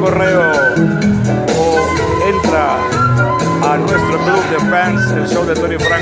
correo o entra a nuestro club de fans, el show de Tony Frank.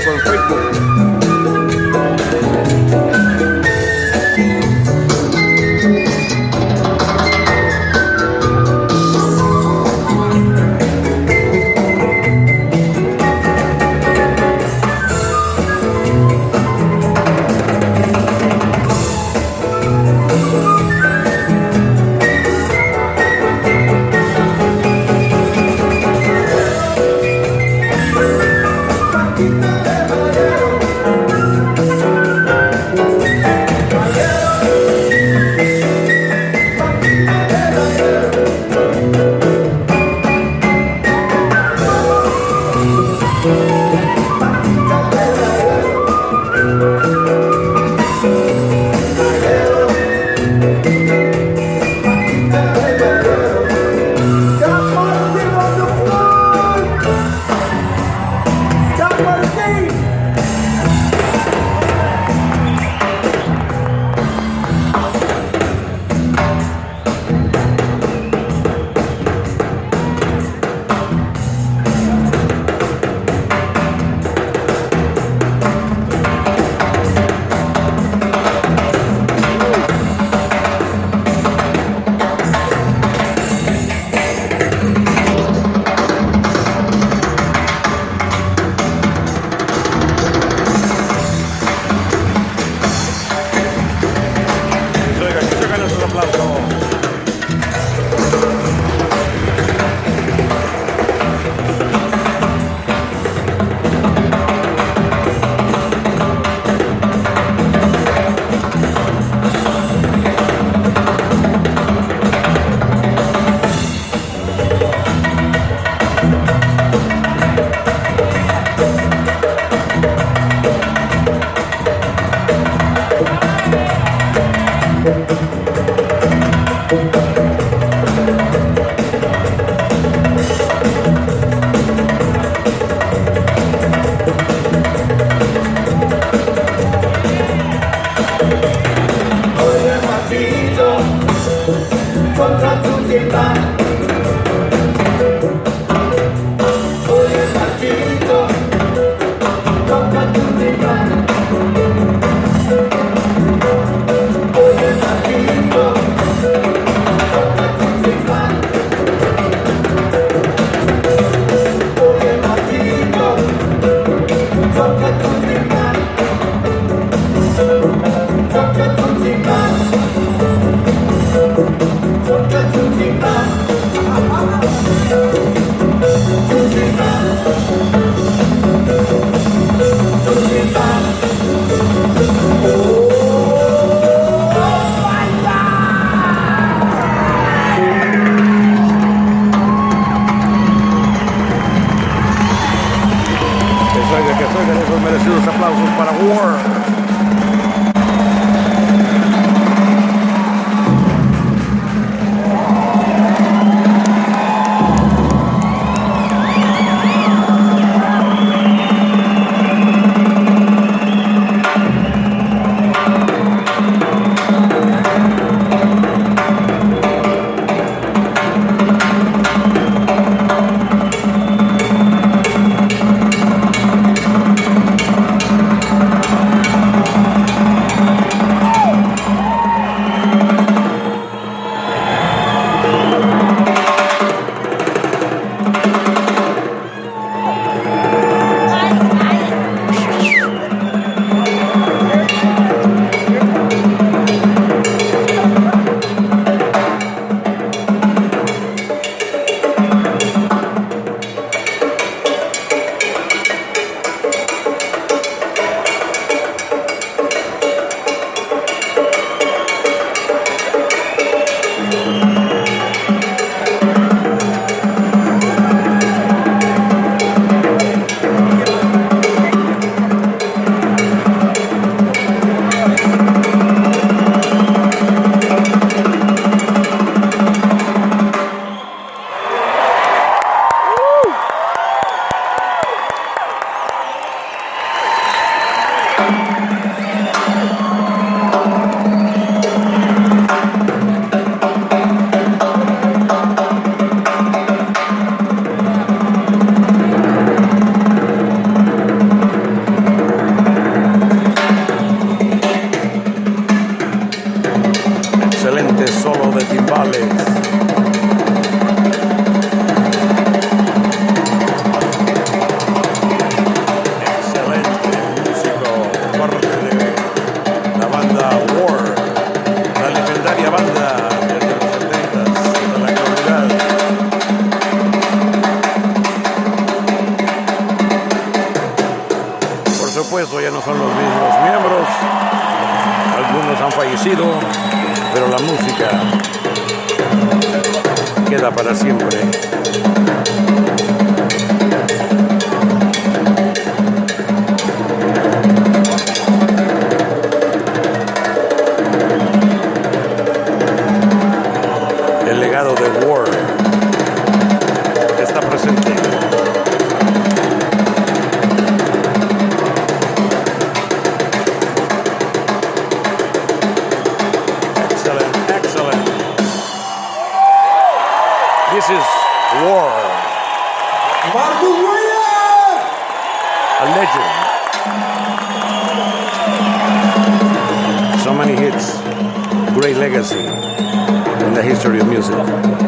Legacy in the history of music.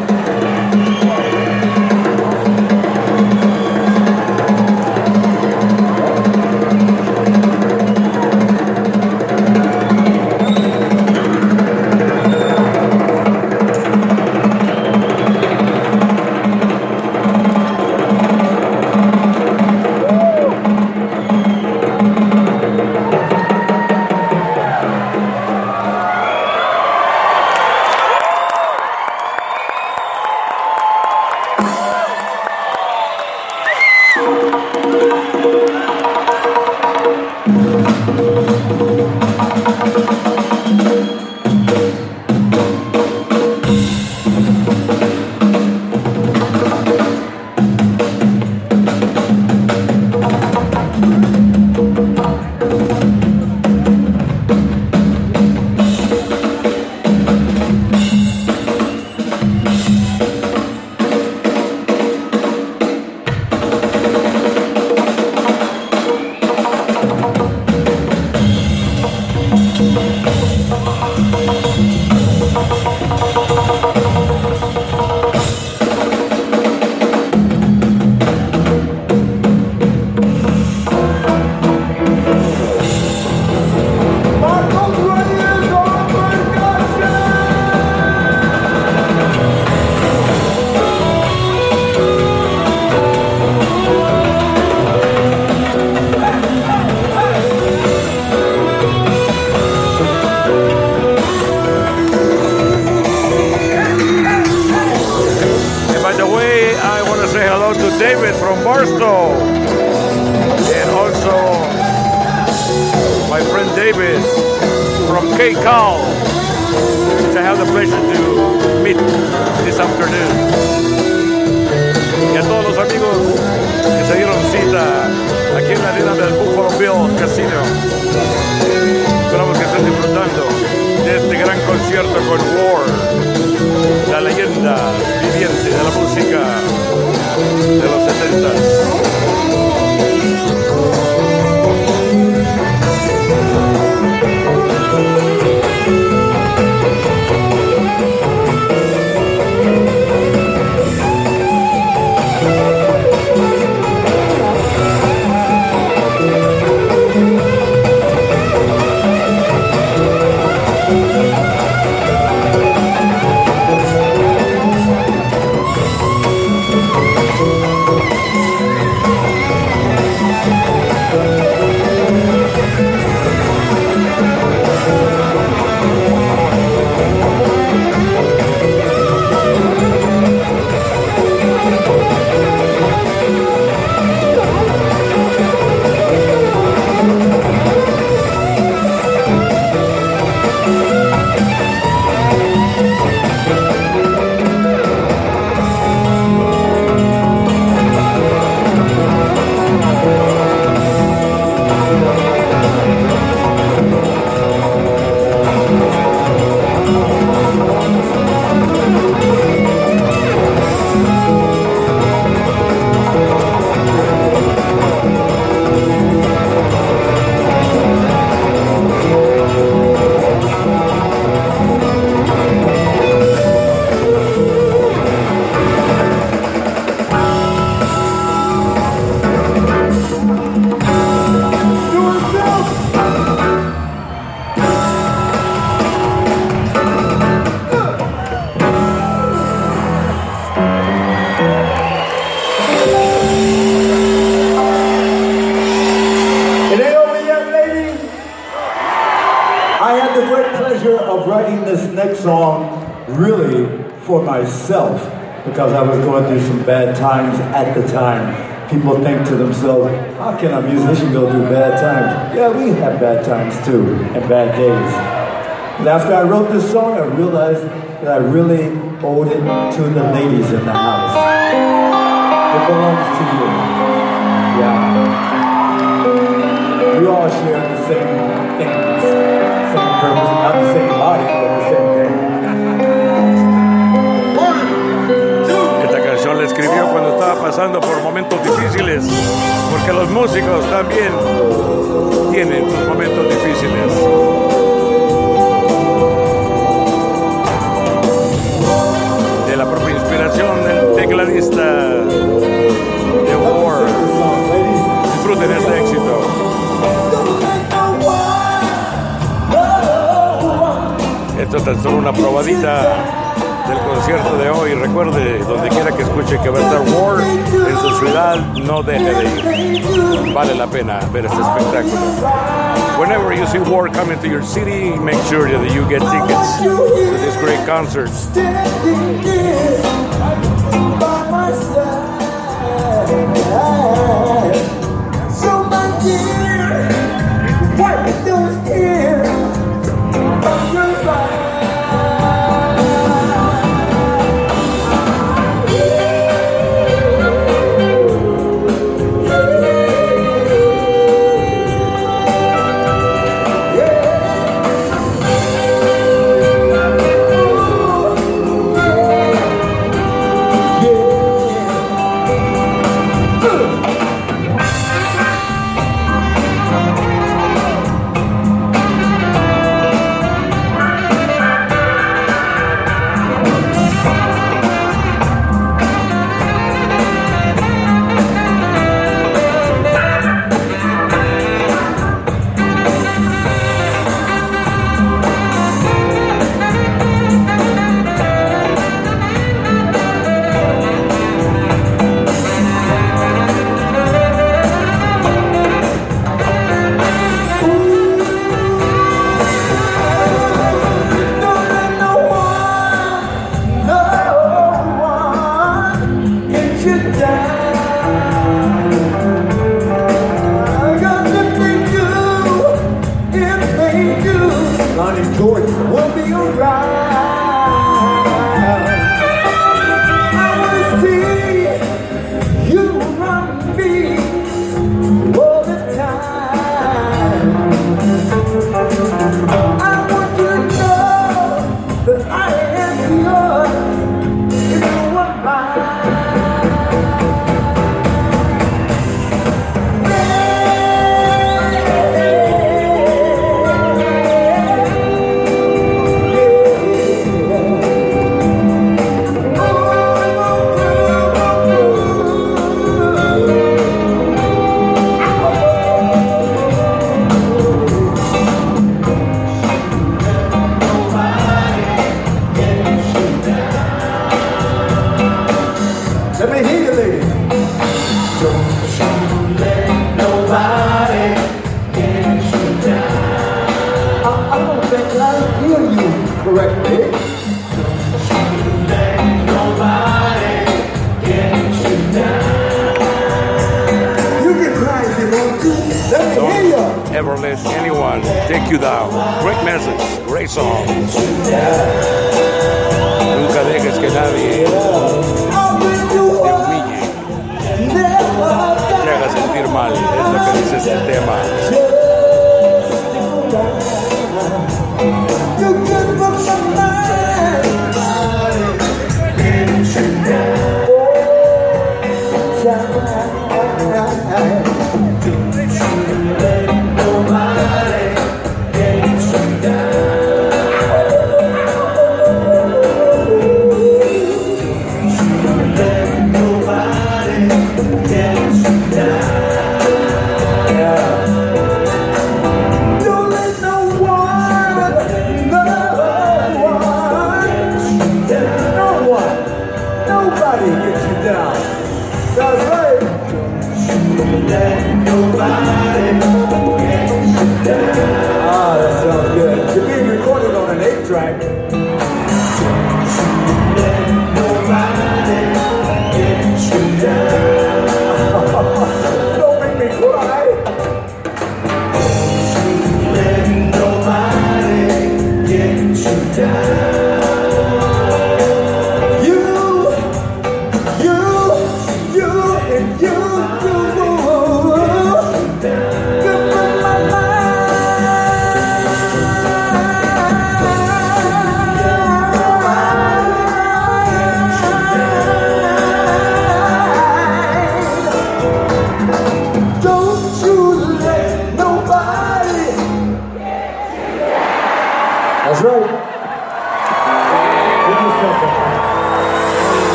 From KCAL, which I have the pleasure to meet this afternoon. Y a todos los amigos que se dieron cita aquí en la arena del Buffalo Bill Casino. Esperamos que estén disfrutando de este gran concierto con War, la leyenda viviente de la música de los 70 myself because I was going through some bad times at the time. People think to themselves, how can a musician go through bad times? Yeah, we have bad times too, and bad days. But after I wrote this song, I realized that I really owed it to the ladies in the house. It belongs to you. Yeah. We all share the same pasando por momentos difíciles, porque los músicos también tienen sus momentos difíciles. De la propia inspiración del tecladista de War. Disfruten este éxito. Esto es solo una probadita del concierto de hoy. Recuerde, donde quiera que escuche que va a estar War en su ciudad, no deje de ir. Vale la pena ver este espectáculo. Whenever you see War coming to your city, make sure that you get tickets to this great concert.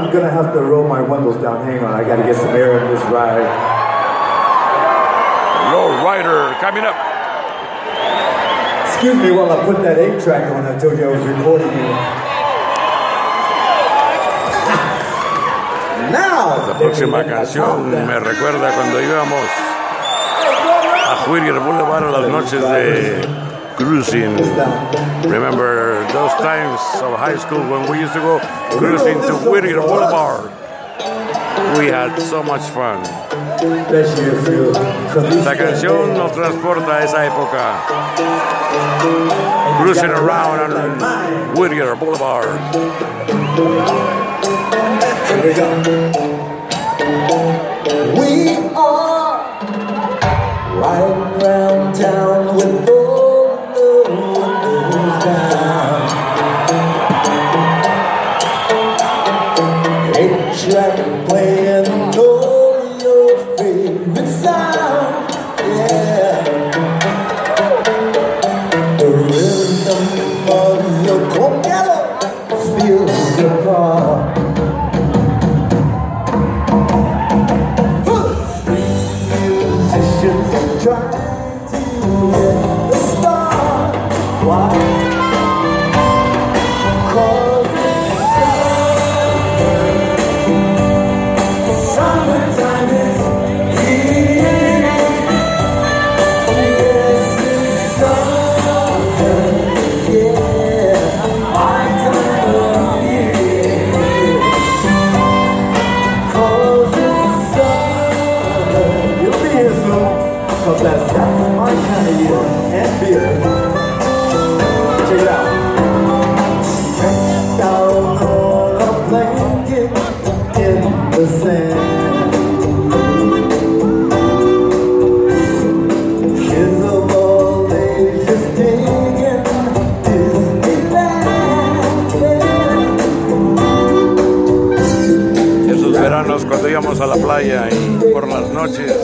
I'm gonna have to roll my windows down. Hang on, I gotta get some air in this ride. Low rider coming up. Excuse me while I put that eight track on. I told you I was recording you. La próxima canción me recuerda cuando íbamos a Juirger Boulevard a las noches de cruising. Remember those times of high school when we used to go cruising to Whittier Boulevard? We had so much fun. La canción nos transporta a esa época. Cruising around on Whittier Boulevard. We are right around town with boys. It's like playing. a la playa y por las noches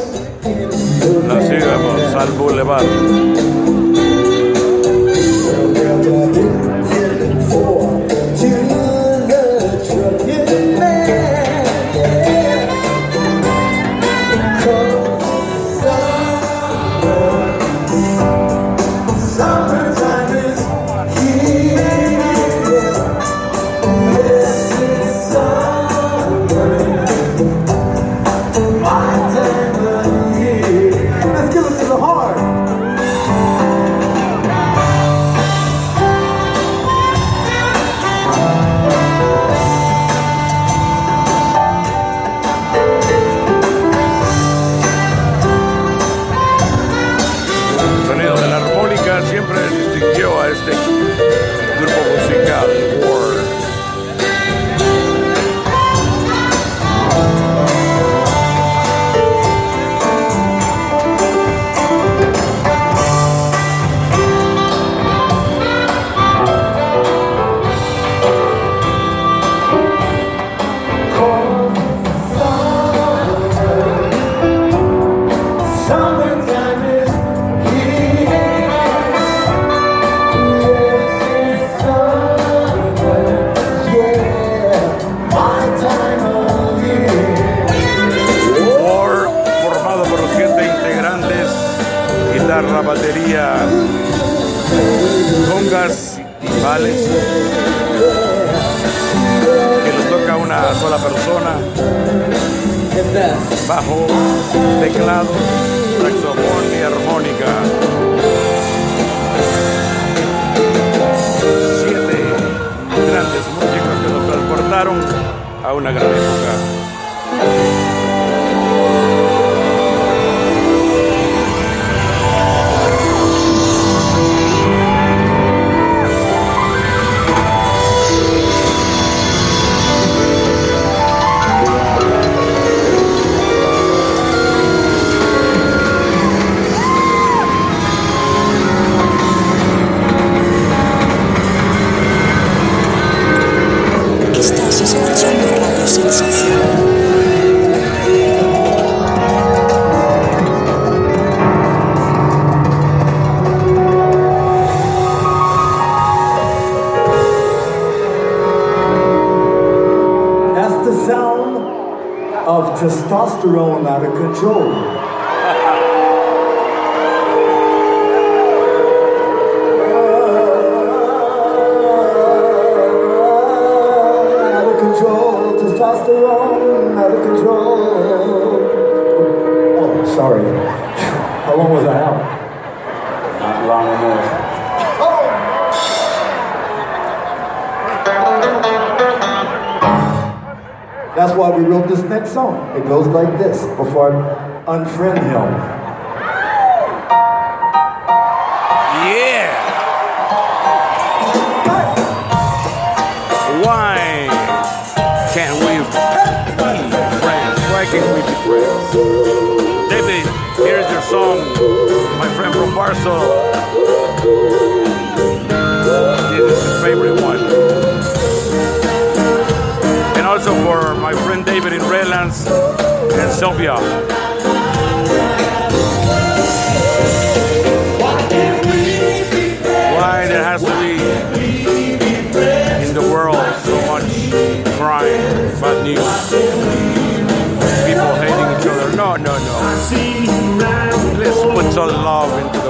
timbales, que los toca una sola persona, bajo, teclado, saxofón y armónica. Siete grandes músicos que nos transportaron a una gran época. losing something. testosterone out of control. wrote this next song. It goes like this before I unfriend him. David, here's your song, my friend from Barcelona. also for my friend David in Redlands and Sofia. Why there has to be in the world so much crime, bad news, people hating each other? No, no, no. Let's put some love into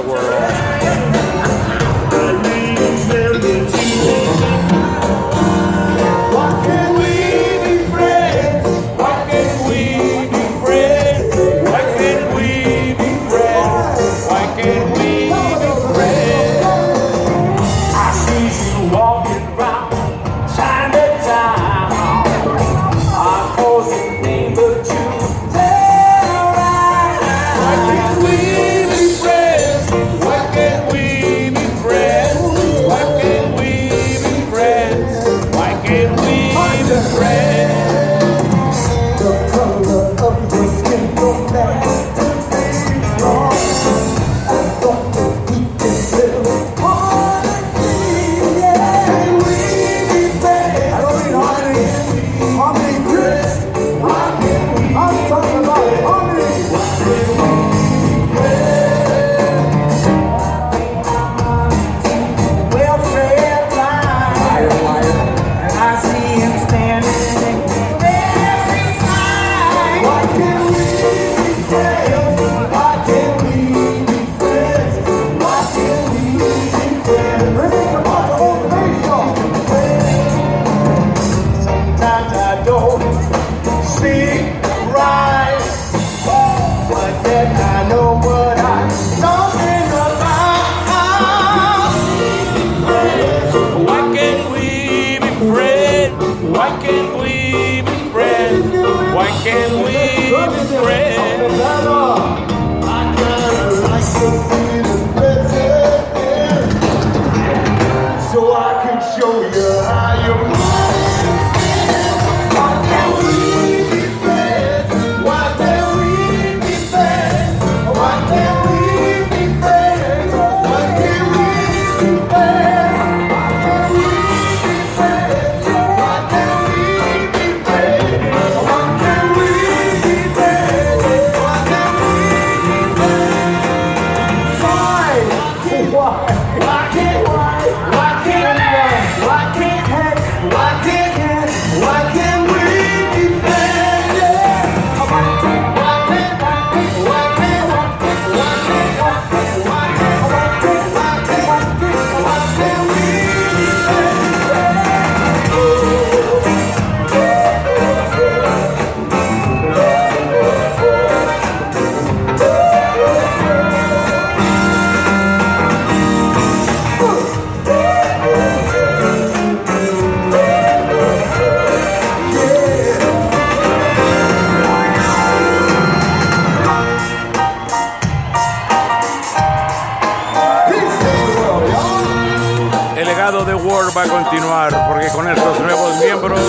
va a continuar porque con estos nuevos miembros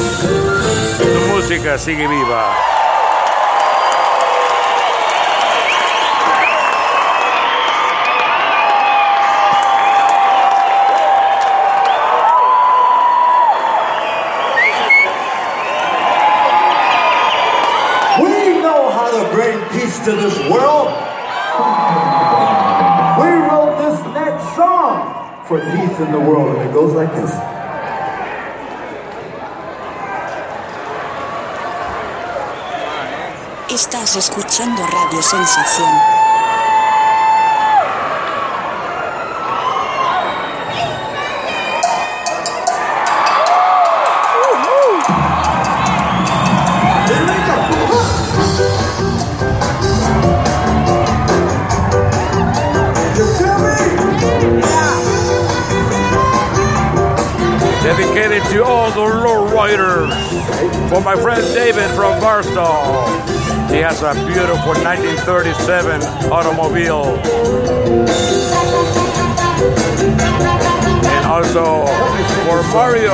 su música sigue viva. We know how to bring peace to this world. For peace in the world, and it goes like this. Estás escuchando Radio Sensación. For my friend David from Barstow. He has a beautiful 1937 automobile. And also for Mario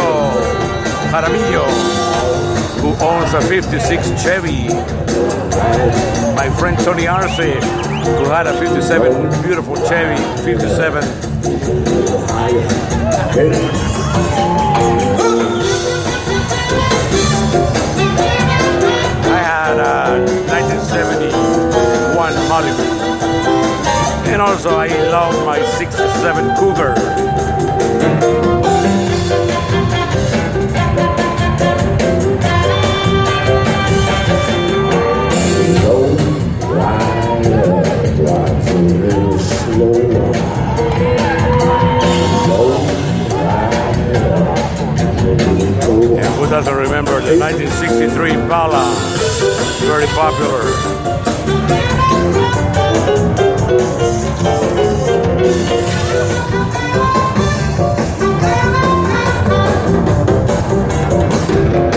Jaramillo, who owns a 56 Chevy. My friend Tony Arce, who had a 57 beautiful Chevy 57 I had uh, a 1971 Hollywood. And also I love my 67 Cougar. Slow doesn't remember the 1963 Impala? Very popular.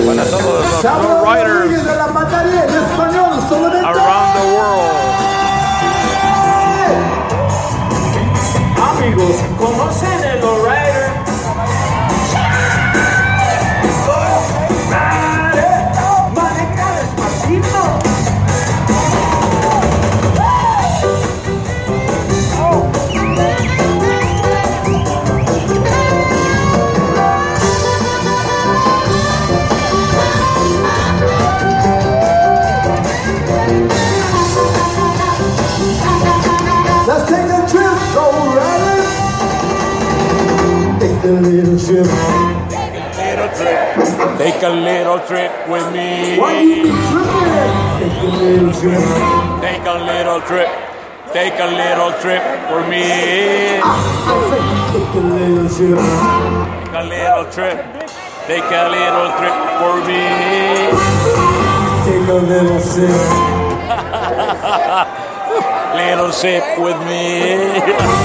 Para todos los riders Take a little trip with me. Why you be tripping? Take a little trip. Take a little trip. Take a little trip for me. Ah, take a little trip. Take a little trip. Take a little trip for me. Take a little sip. Little sip with me.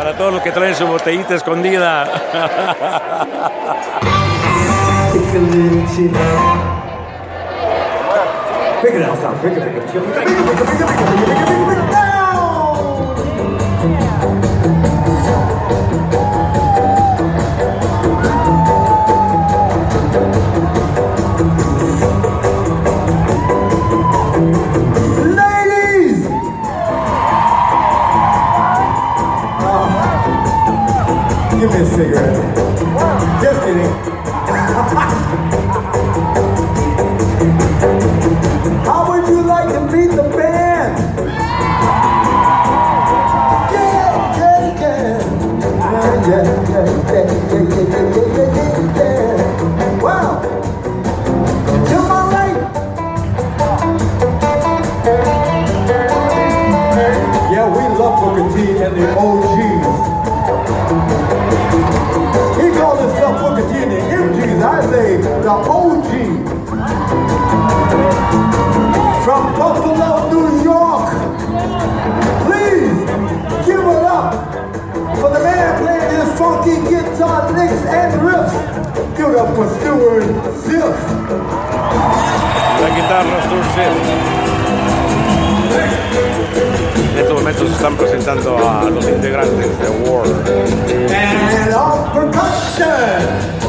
Para todos los que traen su botellita escondida. funky Ziff. La guitarra En estos momentos se están presentando a los integrantes de War. And on percussion.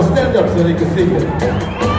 Stand up so they can see you.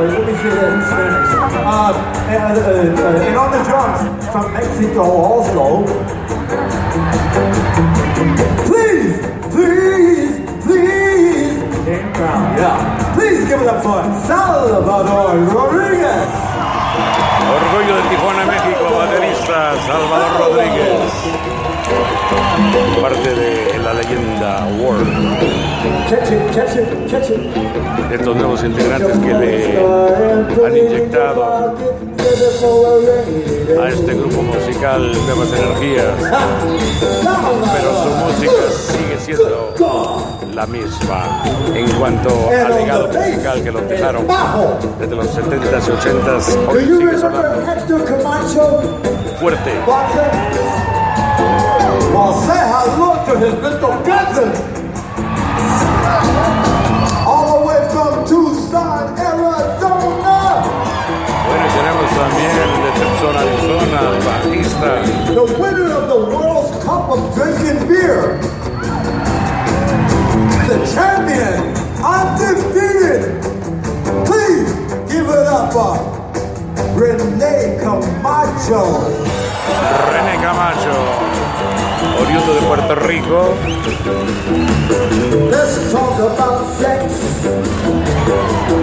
Sorry. Let me say that in Spanish. Uh, uh, uh, uh, and on the drums from Mexico also. Please, please, please. Game crowd, yeah. Please give it up for Salvador Rodriguez. Orgullo de Tijuana, México, baterista Salvador Rodríguez. Parte de la leyenda. De estos nuevos integrantes que le han inyectado a este grupo musical nuevas energías. Pero su música sigue siendo la misma en cuanto al legado musical que los dejaron desde los 70s y 80s. Do Hoy sigue fuerte. Well, say hello to his little cousin. All the way from Tucson, Arizona. Bueno, tenemos también de Tucson, Arizona, el bajista The winner of the World's Cup of Drinking Beer. The champion, undefeated. Please give it up for Rene Camacho. René Camacho, oriundo de Puerto Rico. Let's talk about sex.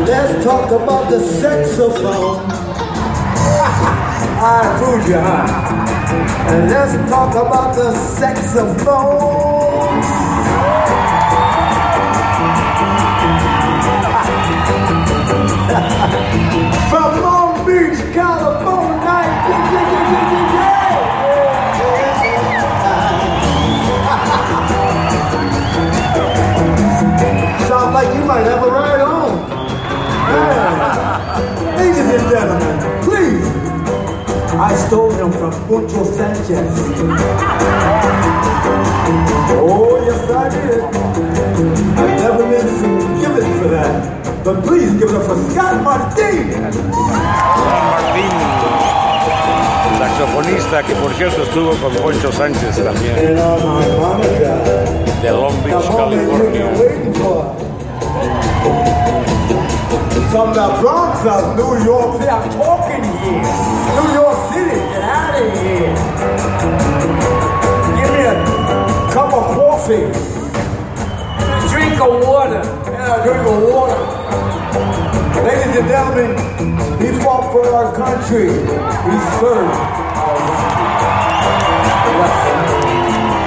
Let's talk about the saxophone. I fooled you, huh? And let's talk about the saxophone. From Long Beach, California. Like you might have a ride home. Yeah. Ladies and gentlemen, please. I stole him from Poncho Sanchez. Oh, yes, I did. I've never been forgiven for that. But please give it up for Scott Martin. Juan Martín, saxofonista que por cierto estuvo con Poncho Sánchez también, de Long Beach, California. From the Bronx of New York City, I'm talking here. New York City, get out of here. Give me a cup of coffee. A drink of water. and a drink of water. Ladies and gentlemen, he fought for our country. He served.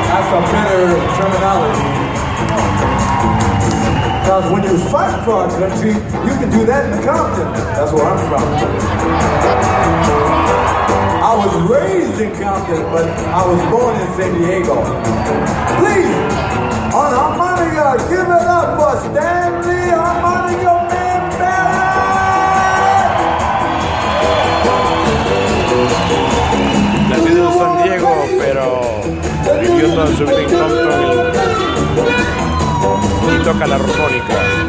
That's a better terminology. Because when you fight for our country, you can do that in Compton. That's where I'm from. I was raised in Compton, but I was born in San Diego. Please, on harmonica, give it up for Stanley Harmonica Man Barrett! Nacido en San Diego, pero vivió toda su vida en Compton y toca la armónica.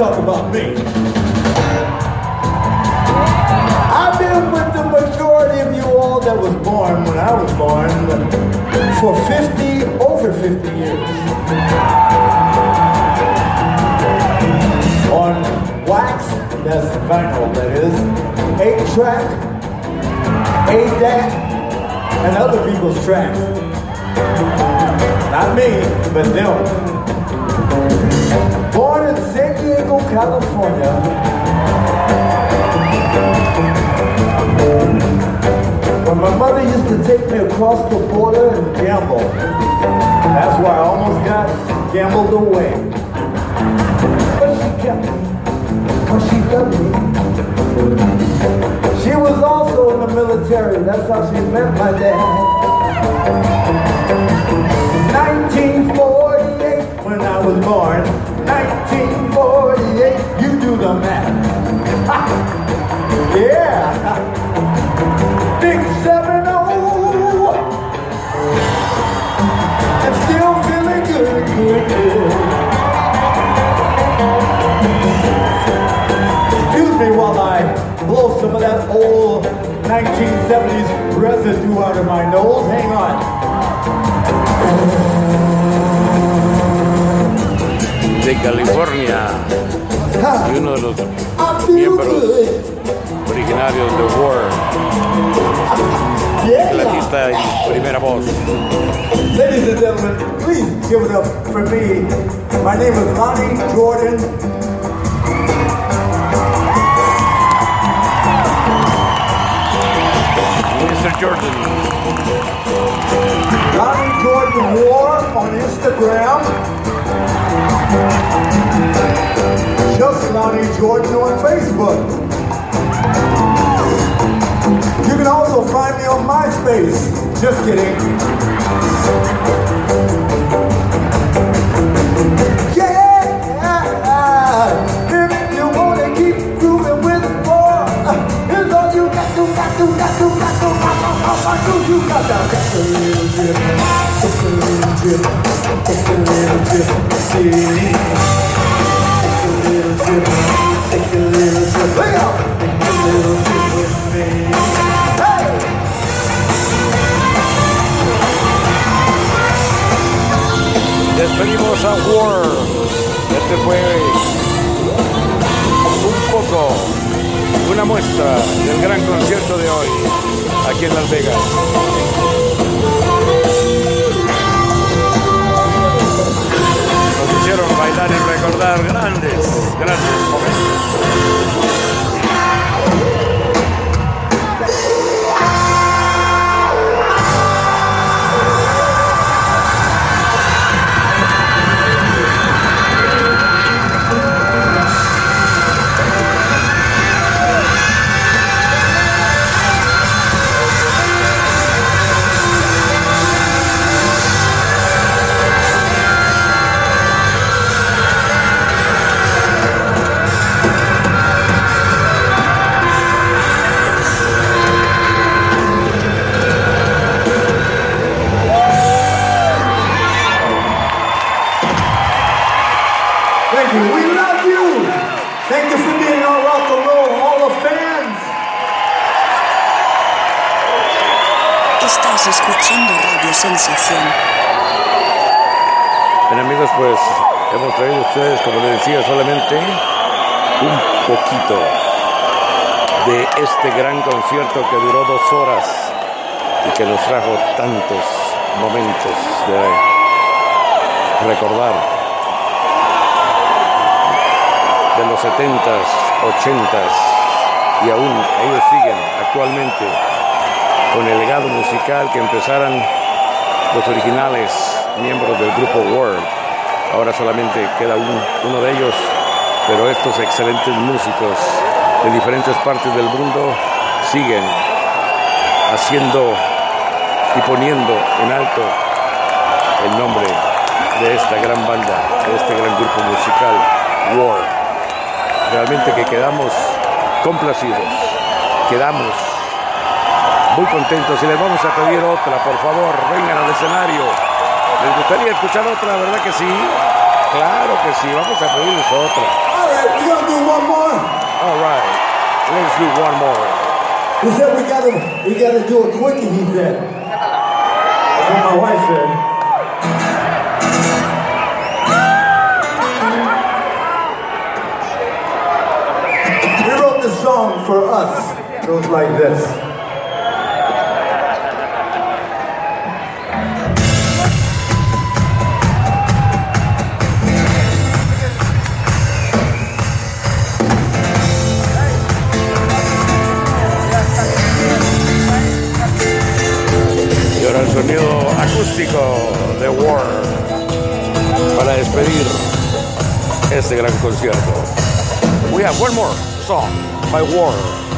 Talk about me. I've been with the majority of you all that was born when I was born for 50, over 50 years. On wax, that's vinyl, that is, 8 track, 8 deck, and other people's tracks. Not me, but them. Born California. When my mother used to take me across the border and gamble. That's why I almost got gambled away. But she kept me, cause she loved me. She was also in the military, that's how she met my dad. 1948 when I was born. 1948, you do the math. yeah. Big 7 0. And still feeling good, good, good. Excuse me while I blow some of that old 1970s residue out of my nose. Hang on. De California y uno de los miembros originarios de War, Yeah. clavista y primera voz. Ladies and gentlemen, please give it up for me. My name is Lonnie Jordan. Mr. Jordan, Jordan on Facebook. You can also find me on MySpace. Just kidding. Yeah, if you wanna keep grooving with all you got to, little dip, take a little dip, take a little see. Take a little dip, despedimos a War. Este fue un poco, una muestra del gran concierto de hoy aquí en Las Vegas. Nos hicieron bailar y recordar grandes, grandes momentos. Bien amigos, pues hemos traído a ustedes, como les decía, solamente un poquito de este gran concierto que duró dos horas y que nos trajo tantos momentos de recordar de los 70s, 80s y aún ellos siguen actualmente con el legado musical que empezaran los originales miembros del grupo World. Ahora solamente queda un- uno de ellos, pero estos excelentes músicos de diferentes partes del mundo siguen haciendo y poniendo en alto el nombre de esta gran banda, de este gran grupo musical, World. Realmente que quedamos complacidos quedamos muy contentos y les vamos a pedir otra, por favor, vengan al escenario. ¿Les gustaría escuchar otra, verdad que sí? Claro que sí, vamos a pedirles otra. All right, we're gonna do one more. All right, let's do one more. He said we gotta we gotta do a quickie, he said. That's what my wife said. We wrote this song for us. It goes like this. Song by War.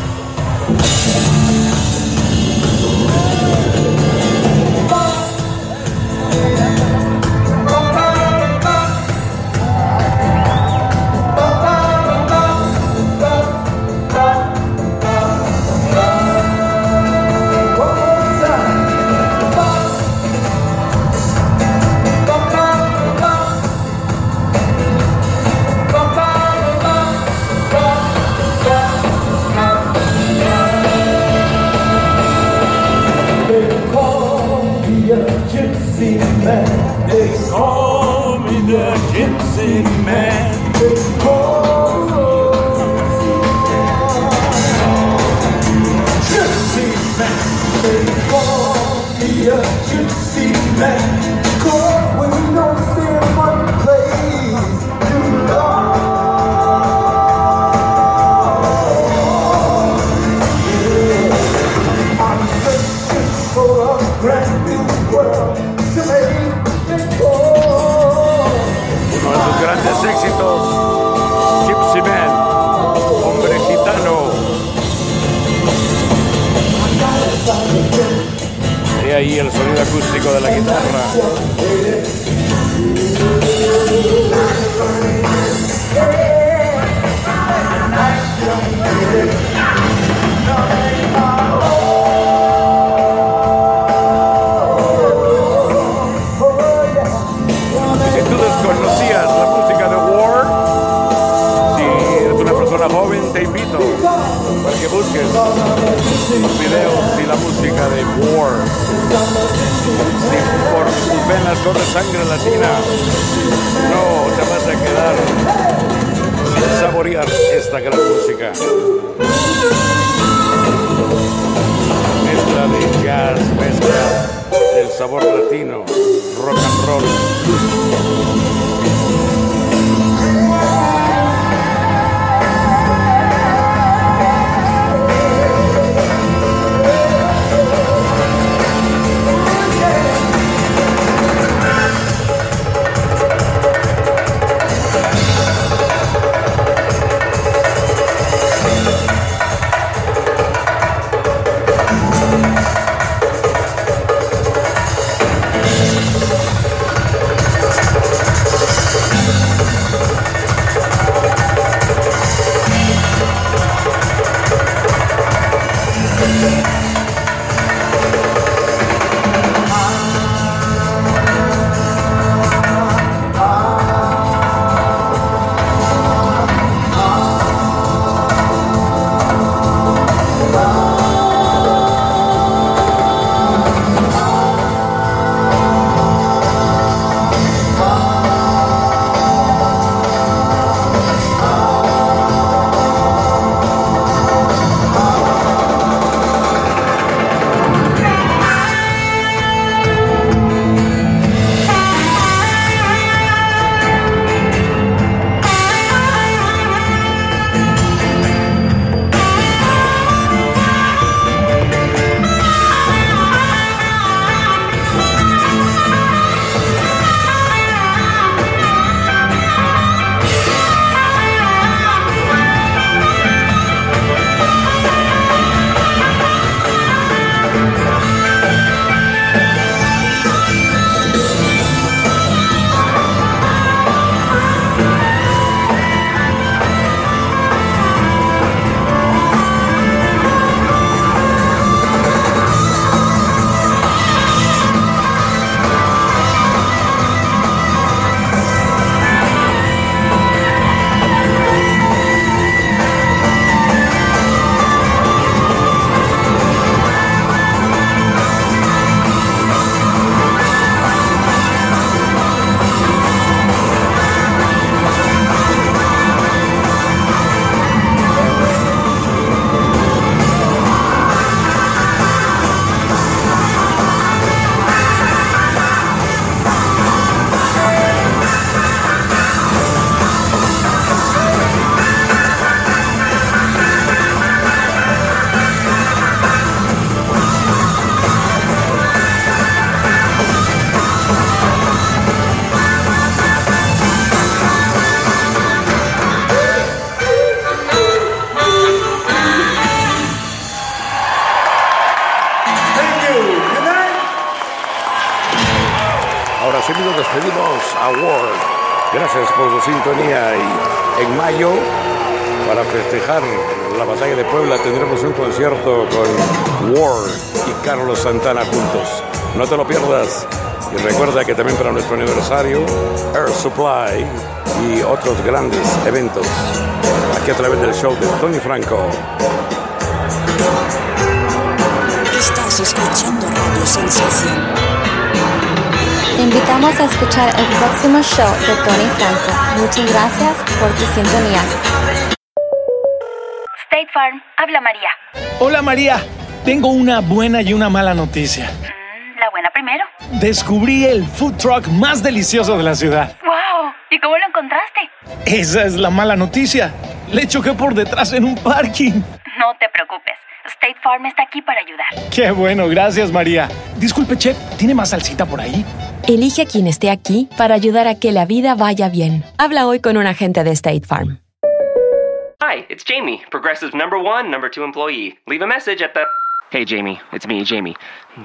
La por tus venas corre sangre latina, no te vas a quedar sin saborear esta gran música. Mezcla de jazz, mezcla del sabor latino, rock and roll. Despedimos a Ward. Gracias por su sintonía y en mayo, para festejar la batalla de Puebla, tendremos un concierto con Ward y Carlos Santana juntos. No te lo pierdas. Y recuerda que también para nuestro aniversario, Air Supply y otros grandes eventos. Aquí a través del show de Tony Franco. Estás escuchando Radio Sensación. Te invitamos a escuchar el próximo show de Tony Franco. Muchas gracias por tu sintonía. State Farm, habla María. Hola María, tengo una buena y una mala noticia. Mm, la buena primero. Descubrí el food truck más delicioso de la ciudad. ¡Wow! ¿Y cómo lo encontraste? Esa es la mala noticia. Le choqué por detrás en un parking. No te preocupes. State Farm está aquí para ayudar. Qué bueno, gracias María. Disculpe, chef, ¿tiene más salsita por ahí? Elige a quien esté aquí para ayudar a que la vida vaya bien. Habla hoy con un agente de State Farm. Hi, it's Jamie, Progressive's number one, number two employee. Leave a message at the. Hey, Jamie, it's me, Jamie.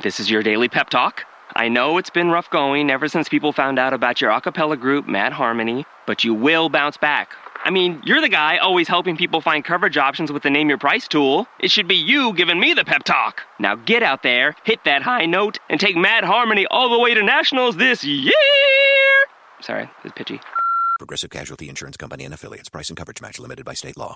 This is your daily pep talk. I know it's been rough going ever since people found out about your a cappella group, Mad Harmony, but you will bounce back. I mean, you're the guy always helping people find coverage options with the Name Your Price tool. It should be you giving me the pep talk. Now get out there, hit that high note, and take Mad Harmony all the way to nationals this year! Sorry, it's pitchy. Progressive Casualty Insurance Company and affiliates. Price and coverage match limited by state law.